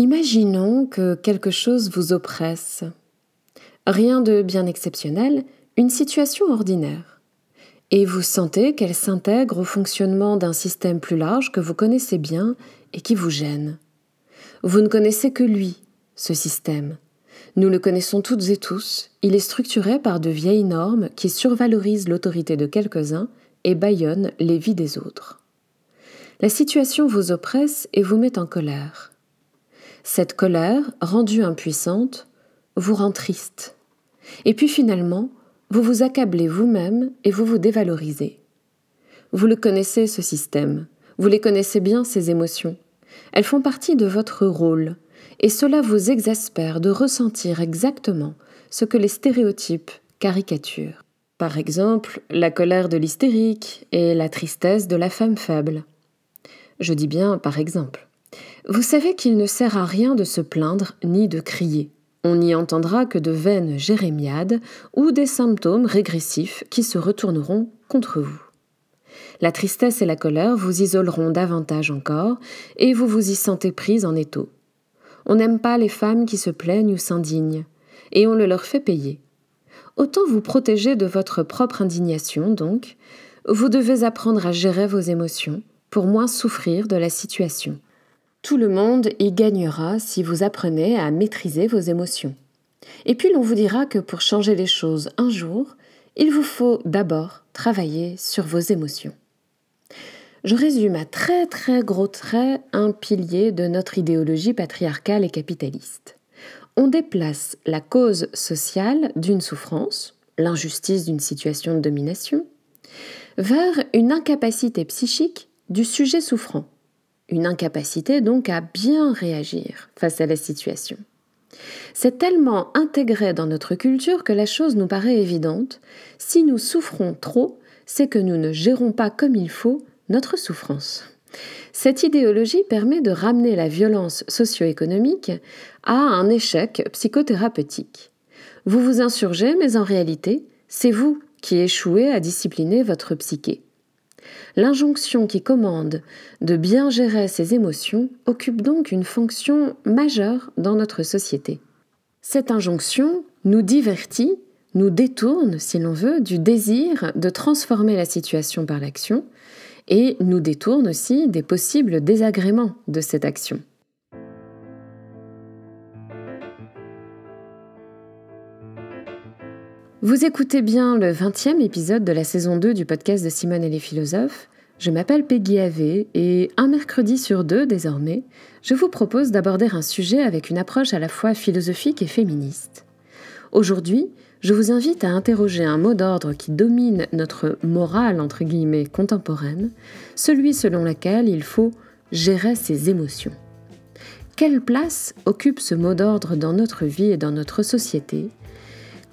Imaginons que quelque chose vous oppresse. Rien de bien exceptionnel, une situation ordinaire. Et vous sentez qu'elle s'intègre au fonctionnement d'un système plus large que vous connaissez bien et qui vous gêne. Vous ne connaissez que lui, ce système. Nous le connaissons toutes et tous, il est structuré par de vieilles normes qui survalorisent l'autorité de quelques-uns et bâillonnent les vies des autres. La situation vous oppresse et vous met en colère. Cette colère, rendue impuissante, vous rend triste. Et puis finalement, vous vous accablez vous-même et vous vous dévalorisez. Vous le connaissez, ce système. Vous les connaissez bien, ces émotions. Elles font partie de votre rôle, et cela vous exaspère de ressentir exactement ce que les stéréotypes caricaturent. Par exemple, la colère de l'hystérique et la tristesse de la femme faible. Je dis bien par exemple. Vous savez qu'il ne sert à rien de se plaindre ni de crier. On n'y entendra que de vaines jérémiades ou des symptômes régressifs qui se retourneront contre vous. La tristesse et la colère vous isoleront davantage encore, et vous vous y sentez prise en étau. On n'aime pas les femmes qui se plaignent ou s'indignent, et on le leur fait payer. Autant vous protéger de votre propre indignation, donc, vous devez apprendre à gérer vos émotions pour moins souffrir de la situation. Tout le monde y gagnera si vous apprenez à maîtriser vos émotions. Et puis l'on vous dira que pour changer les choses un jour, il vous faut d'abord travailler sur vos émotions. Je résume à très très gros traits un pilier de notre idéologie patriarcale et capitaliste. On déplace la cause sociale d'une souffrance, l'injustice d'une situation de domination, vers une incapacité psychique du sujet souffrant, une incapacité donc à bien réagir face à la situation. C'est tellement intégré dans notre culture que la chose nous paraît évidente. Si nous souffrons trop, c'est que nous ne gérons pas comme il faut notre souffrance. Cette idéologie permet de ramener la violence socio-économique à un échec psychothérapeutique. Vous vous insurgez, mais en réalité, c'est vous qui échouez à discipliner votre psyché. L'injonction qui commande de bien gérer ses émotions occupe donc une fonction majeure dans notre société. Cette injonction nous divertit, nous détourne, si l'on veut, du désir de transformer la situation par l'action, et nous détourne aussi des possibles désagréments de cette action. Vous écoutez bien le 20e épisode de la saison 2 du podcast de Simone et les philosophes. Je m'appelle Peggy Ave et un mercredi sur deux désormais, je vous propose d'aborder un sujet avec une approche à la fois philosophique et féministe. Aujourd'hui, je vous invite à interroger un mot d'ordre qui domine notre morale entre guillemets contemporaine, celui selon lequel il faut gérer ses émotions. Quelle place occupe ce mot d'ordre dans notre vie et dans notre société?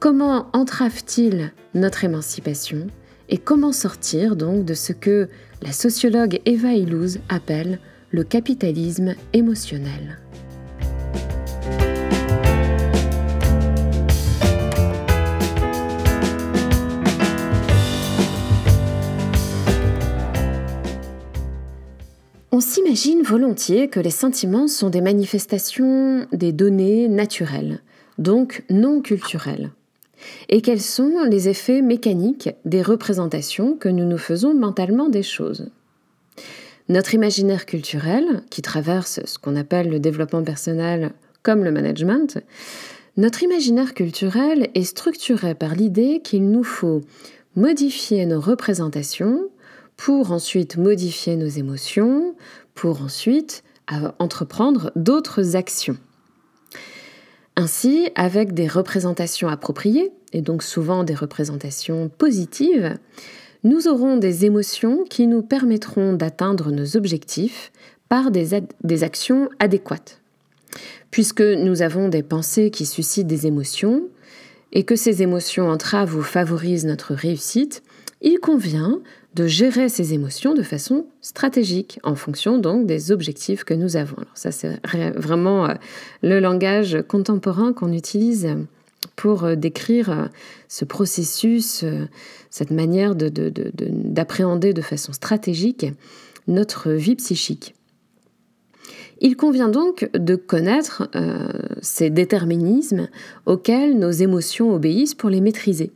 Comment entrave-t-il notre émancipation Et comment sortir donc de ce que la sociologue Eva Illouz appelle le capitalisme émotionnel? On s'imagine volontiers que les sentiments sont des manifestations des données naturelles, donc non culturelles. Et quels sont les effets mécaniques des représentations que nous nous faisons mentalement des choses? Notre imaginaire culturel, qui traverse ce qu'on appelle le développement personnel comme le management, notre imaginaire culturel est structuré par l'idée qu'il nous faut modifier nos représentations pour ensuite modifier nos émotions, pour ensuite entreprendre d'autres actions. Ainsi, avec des représentations appropriées, et donc souvent des représentations positives, nous aurons des émotions qui nous permettront d'atteindre nos objectifs par des, actions adéquates. Puisque nous avons des pensées qui suscitent des émotions, et que ces émotions entravent ou favorisent notre réussite, il convient de gérer ces émotions de façon stratégique en fonction donc des objectifs que nous avons. Alors ça c'est vraiment euh, le langage contemporain qu'on utilise pour euh, décrire euh, ce processus, cette manière d'appréhender de, façon stratégique notre vie psychique. Il convient donc de connaître euh, ces déterminismes auxquels nos émotions obéissent pour les maîtriser.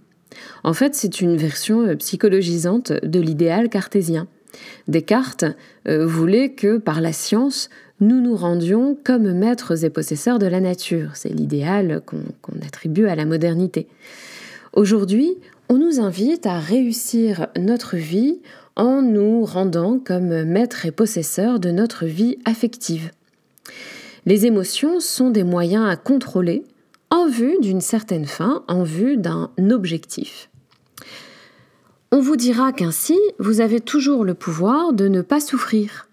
En fait, c'est une version euh, psychologisante de l'idéal cartésien. Descartes euh, voulait que par la science, nous nous rendions comme maîtres et possesseurs de la nature. C'est l'idéal qu'on attribue à la modernité. Aujourd'hui, on nous invite à réussir notre vie en nous rendant comme maîtres et possesseurs de notre vie affective. Les émotions sont des moyens à contrôler en vue d'une certaine fin, en vue d'un objectif. On vous dira qu'ainsi, vous avez toujours le pouvoir de ne pas souffrir.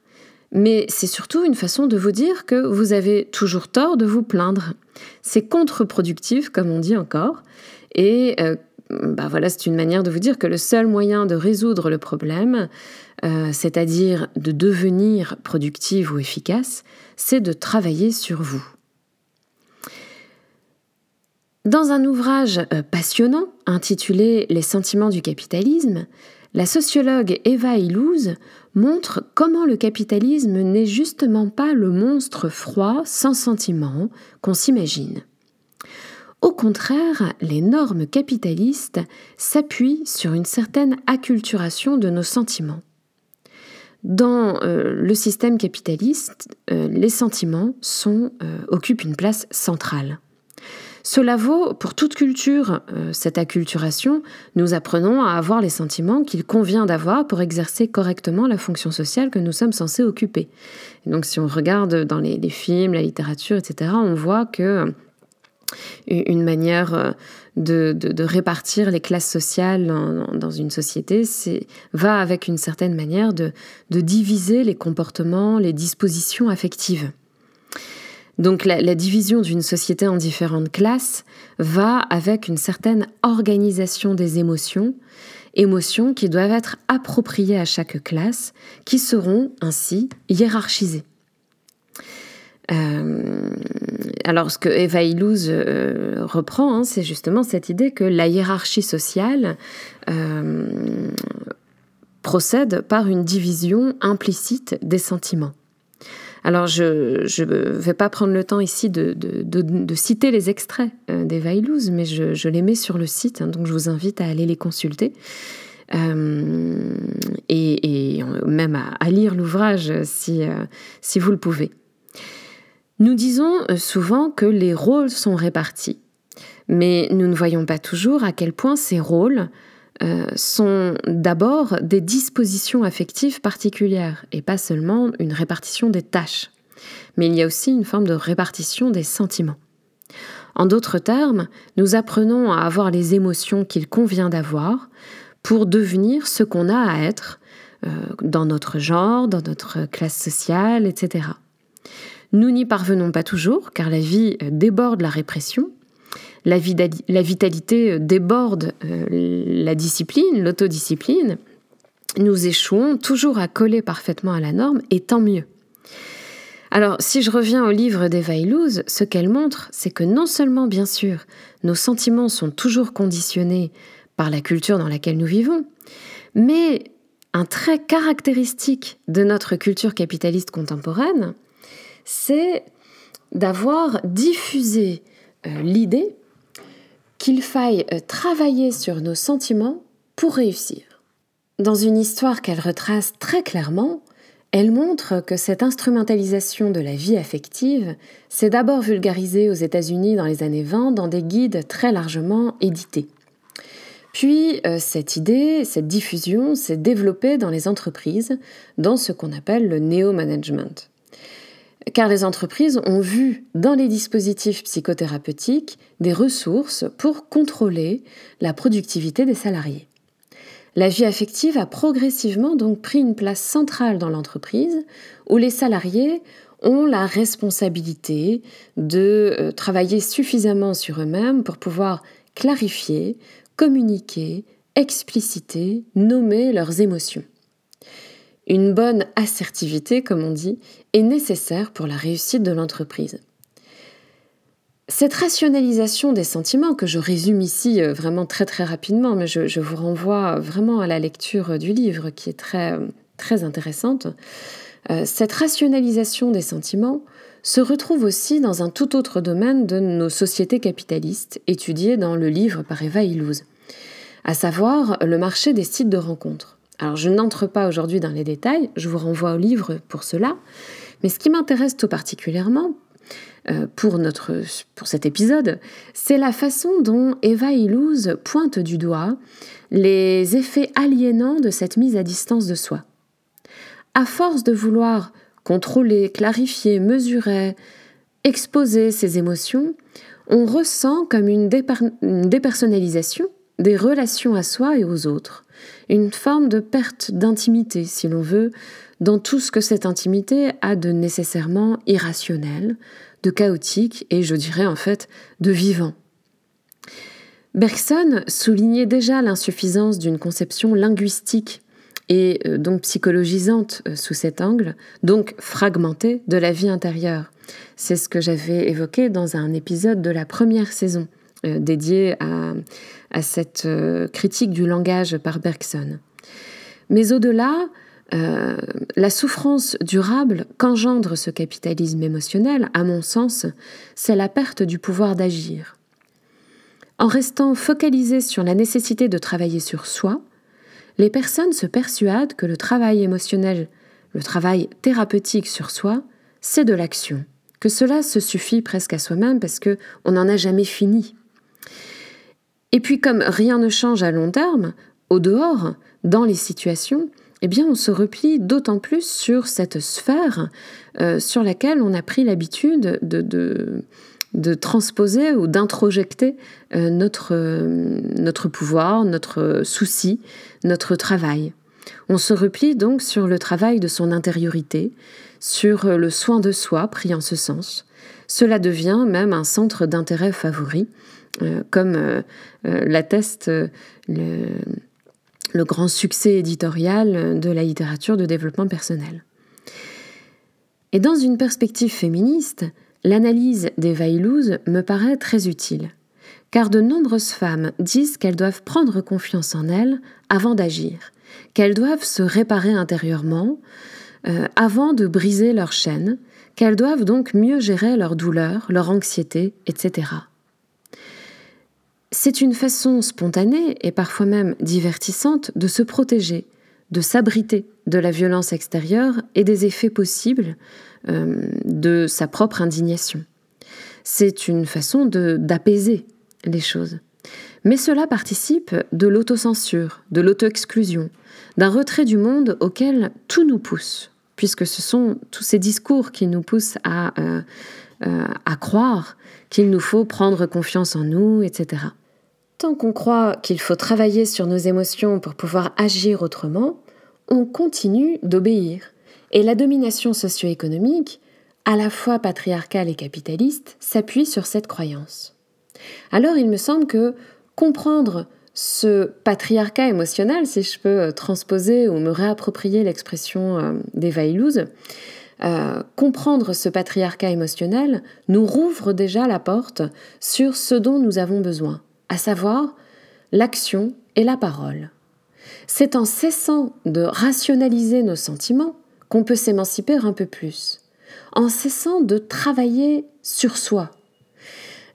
Mais c'est surtout une façon de vous dire que vous avez toujours tort de vous plaindre. C'est contre-productif, comme on dit encore, et euh, bah voilà, c'est une manière de vous dire que le seul moyen de résoudre le problème, euh, c'est-à-dire de devenir productive ou efficace, c'est de travailler sur vous. Dans un ouvrage euh, passionnant intitulé Les sentiments du capitalisme, la sociologue Eva Illouz montre comment le capitalisme n'est justement pas le monstre froid, sans sentiment qu'on s'imagine. Au contraire, les normes capitalistes s'appuient sur une certaine acculturation de nos sentiments. Dans euh, le système capitaliste, euh, les sentiments occupent une place centrale. Cela vaut pour toute culture, cette acculturation. Nous apprenons à avoir les sentiments qu'il convient d'avoir pour exercer correctement la fonction sociale que nous sommes censés occuper. donc si on regarde dans les, films, la littérature, etc., on voit que une manière euh, de, répartir les classes sociales dans, une société, va avec une certaine manière de, diviser les comportements, les dispositions affectives. Donc la, division d'une société en différentes classes va avec une certaine organisation des émotions, émotions qui doivent être appropriées à chaque classe, qui seront ainsi hiérarchisées. Euh, alors, ce que Eva Illouz euh, reprend, hein, c'est justement cette idée que la hiérarchie sociale euh, procède par une division implicite des sentiments. Alors, je ne vais pas prendre le temps ici de, citer les extraits d'Eva Illouz, mais je, les mets sur le site, hein, donc je vous invite à aller les consulter. et, même à, lire l'ouvrage si, si vous le pouvez. Nous disons euh, souvent que les rôles sont répartis, mais nous ne voyons pas toujours à quel point ces rôles euh, sont d'abord des dispositions affectives particulières et pas seulement une répartition des tâches. Mais il y a aussi une forme de répartition des sentiments. En d'autres termes, nous apprenons à avoir les émotions qu'il convient d'avoir pour devenir ce qu'on a à être euh, dans notre genre, dans notre classe sociale, etc. Nous n'y parvenons pas toujours, car la vie déborde la répression, la, vitalité euh, déborde euh, la discipline, l'autodiscipline. Nous échouons toujours à coller parfaitement à la norme, et tant mieux. Alors, si je reviens au livre d'Eva Illouz, ce qu'elle montre, c'est que non seulement, bien sûr, nos sentiments sont toujours conditionnés par la culture dans laquelle nous vivons, mais un trait caractéristique de notre culture capitaliste contemporaine, c'est d'avoir diffusé l'idée qu'il faille euh, travailler sur nos sentiments pour réussir. Dans une histoire qu'elle retrace très clairement, elle montre que cette instrumentalisation de la vie affective s'est d'abord vulgarisée aux États-Unis dans les années 20 dans des guides très largement édités. Puis euh, cette idée, cette diffusion s'est développée dans les entreprises, dans ce qu'on appelle le néo-management car les entreprises ont vu dans les dispositifs psychothérapeutiques des ressources pour contrôler la productivité des salariés. La vie affective a progressivement donc pris une place centrale dans l'entreprise où les salariés ont la responsabilité de euh, travailler suffisamment sur eux-mêmes pour pouvoir clarifier, communiquer, expliciter, nommer leurs émotions. Une bonne assertivité, comme on dit, est nécessaire pour la réussite de l'entreprise. Cette rationalisation des sentiments, que je résume ici euh, vraiment très très rapidement, mais je, vous renvoie vraiment à la lecture du livre qui est très, très intéressante, euh, cette rationalisation des sentiments se retrouve aussi dans un tout autre domaine de nos sociétés capitalistes, étudié dans le livre par Eva Illouz, à savoir le marché des sites de rencontres. Alors je n'entre pas aujourd'hui dans les détails, je vous renvoie au livre pour cela, mais ce qui m'intéresse tout particulièrement euh, pour, notre, pour cet épisode, c'est la façon dont Eva Illouz pointe du doigt les effets aliénants de cette mise à distance de soi. À force de vouloir contrôler, clarifier, mesurer, exposer ses émotions, on ressent comme une, dépersonnalisation des relations à soi et aux autres, une forme de perte d'intimité, si l'on veut, dans tout ce que cette intimité a de nécessairement irrationnel, de chaotique et je dirais en fait de vivant. Bergson soulignait déjà l'insuffisance d'une conception linguistique et euh, donc psychologisante euh, sous cet angle, donc fragmentée de la vie intérieure. C'est ce que j'avais évoqué dans un épisode de la première saison dédié à, cette critique du langage par Bergson. Mais au-delà, la souffrance durable qu'engendre ce capitalisme émotionnel, à mon sens, c'est la perte du pouvoir d'agir. En restant focalisé sur la nécessité de travailler sur soi, les personnes se persuadent que le travail émotionnel, le travail thérapeutique sur soi, c'est de l'action, que cela se suffit presque à soi-même parce que on n'en a jamais fini. Et puis comme rien ne change à long terme, au dehors, dans les situations, eh bien on se replie d'autant plus sur cette sphère euh, sur laquelle on a pris l'habitude de, transposer ou d'introjecter euh, notre, notre pouvoir, notre souci, notre travail. On se replie donc sur le travail de son intériorité, sur le soin de soi pris en ce sens. Cela devient même un centre d'intérêt favori, comme l'atteste le, grand succès éditorial de la littérature de développement personnel. Et dans une perspective féministe, L'analyse des Vailouz me paraît très utile, car de nombreuses femmes disent qu'elles doivent prendre confiance en elles avant d'agir, qu'elles doivent se réparer intérieurement euh, avant de briser leur chaîne, qu'elles doivent donc mieux gérer leur douleur, leur anxiété, etc. C'est une façon spontanée et parfois même divertissante de se protéger, de s'abriter de la violence extérieure et des effets possibles euh, de sa propre indignation. C'est une façon d'apaiser les choses. Mais cela participe de l'autocensure, de l'auto-exclusion, d'un retrait du monde auquel tout nous pousse, puisque ce sont tous ces discours qui nous poussent à, euh, euh, à croire qu'il nous faut prendre confiance en nous, etc. Tant qu'on croit qu'il faut travailler sur nos émotions pour pouvoir agir autrement, on continue d'obéir. Et la domination socio-économique, à la fois patriarcale et capitaliste, s'appuie sur cette croyance. Alors il me semble que comprendre ce patriarcat émotionnel, si je peux euh, transposer ou me réapproprier l'expression euh, d'Eva Illouz, euh, comprendre ce patriarcat émotionnel nous rouvre déjà la porte sur ce dont nous avons besoin, à savoir l'action et la parole. C'est en cessant de rationaliser nos sentiments qu'on peut s'émanciper un peu plus, en cessant de travailler sur soi.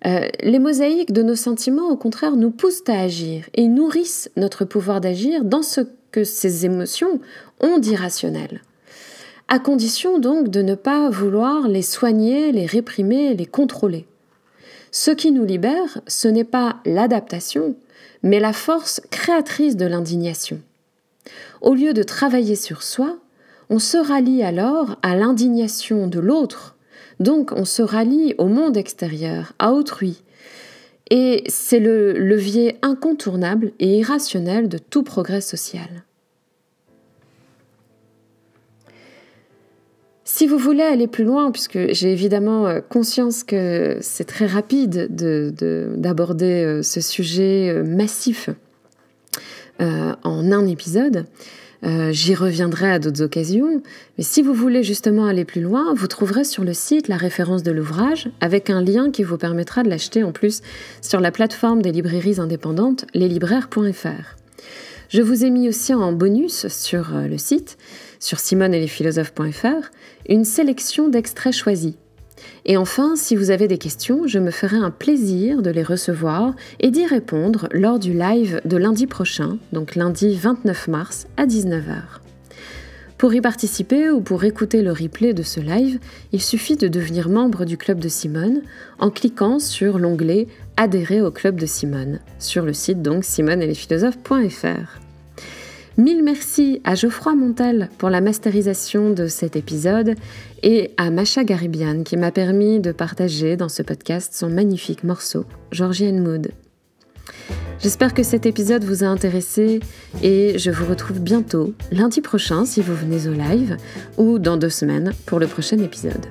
Euh, les mosaïques de nos sentiments, au contraire, nous poussent à agir et nourrissent notre pouvoir d'agir dans ce que ces émotions ont d'irrationnel. À condition donc de ne pas vouloir les soigner, les réprimer, les contrôler. Ce qui nous libère, ce n'est pas l'adaptation, mais la force créatrice de l'indignation. Au lieu de travailler sur soi, on se rallie alors à l'indignation de l'autre, donc on se rallie au monde extérieur, à autrui. Et c'est le levier incontournable et irrationnel de tout progrès social. Si vous voulez aller plus loin, puisque j'ai évidemment euh, conscience que c'est très rapide d'aborder euh, ce sujet euh, massif en un épisode, j'y reviendrai à d'autres occasions, mais si vous voulez justement aller plus loin, vous trouverez sur le site la référence de l'ouvrage avec un lien qui vous permettra de l'acheter en plus sur la plateforme des librairies indépendantes leslibraires.fr. Je vous ai mis aussi en bonus sur le site, sur simoneetlesphilosophes.fr, une sélection d'extraits choisis. Et enfin, si vous avez des questions, je me ferai un plaisir de les recevoir et d'y répondre lors du live de lundi prochain, donc lundi 29 mars à 19h. Pour y participer ou pour écouter le replay de ce live, il suffit de devenir membre du Club de Simone en cliquant sur l'onglet Adhérer au Club de Simone sur le site donc simoneetlesphilosophes.fr. Mille merci à Geoffroy Montal pour la masterisation de cet épisode et à Macha Garibian qui m'a permis de partager dans ce podcast son magnifique morceau, Georgian Mood. J'espère que cet épisode vous a intéressé et je vous retrouve bientôt, lundi prochain si vous venez au live, ou dans deux semaines pour le prochain épisode.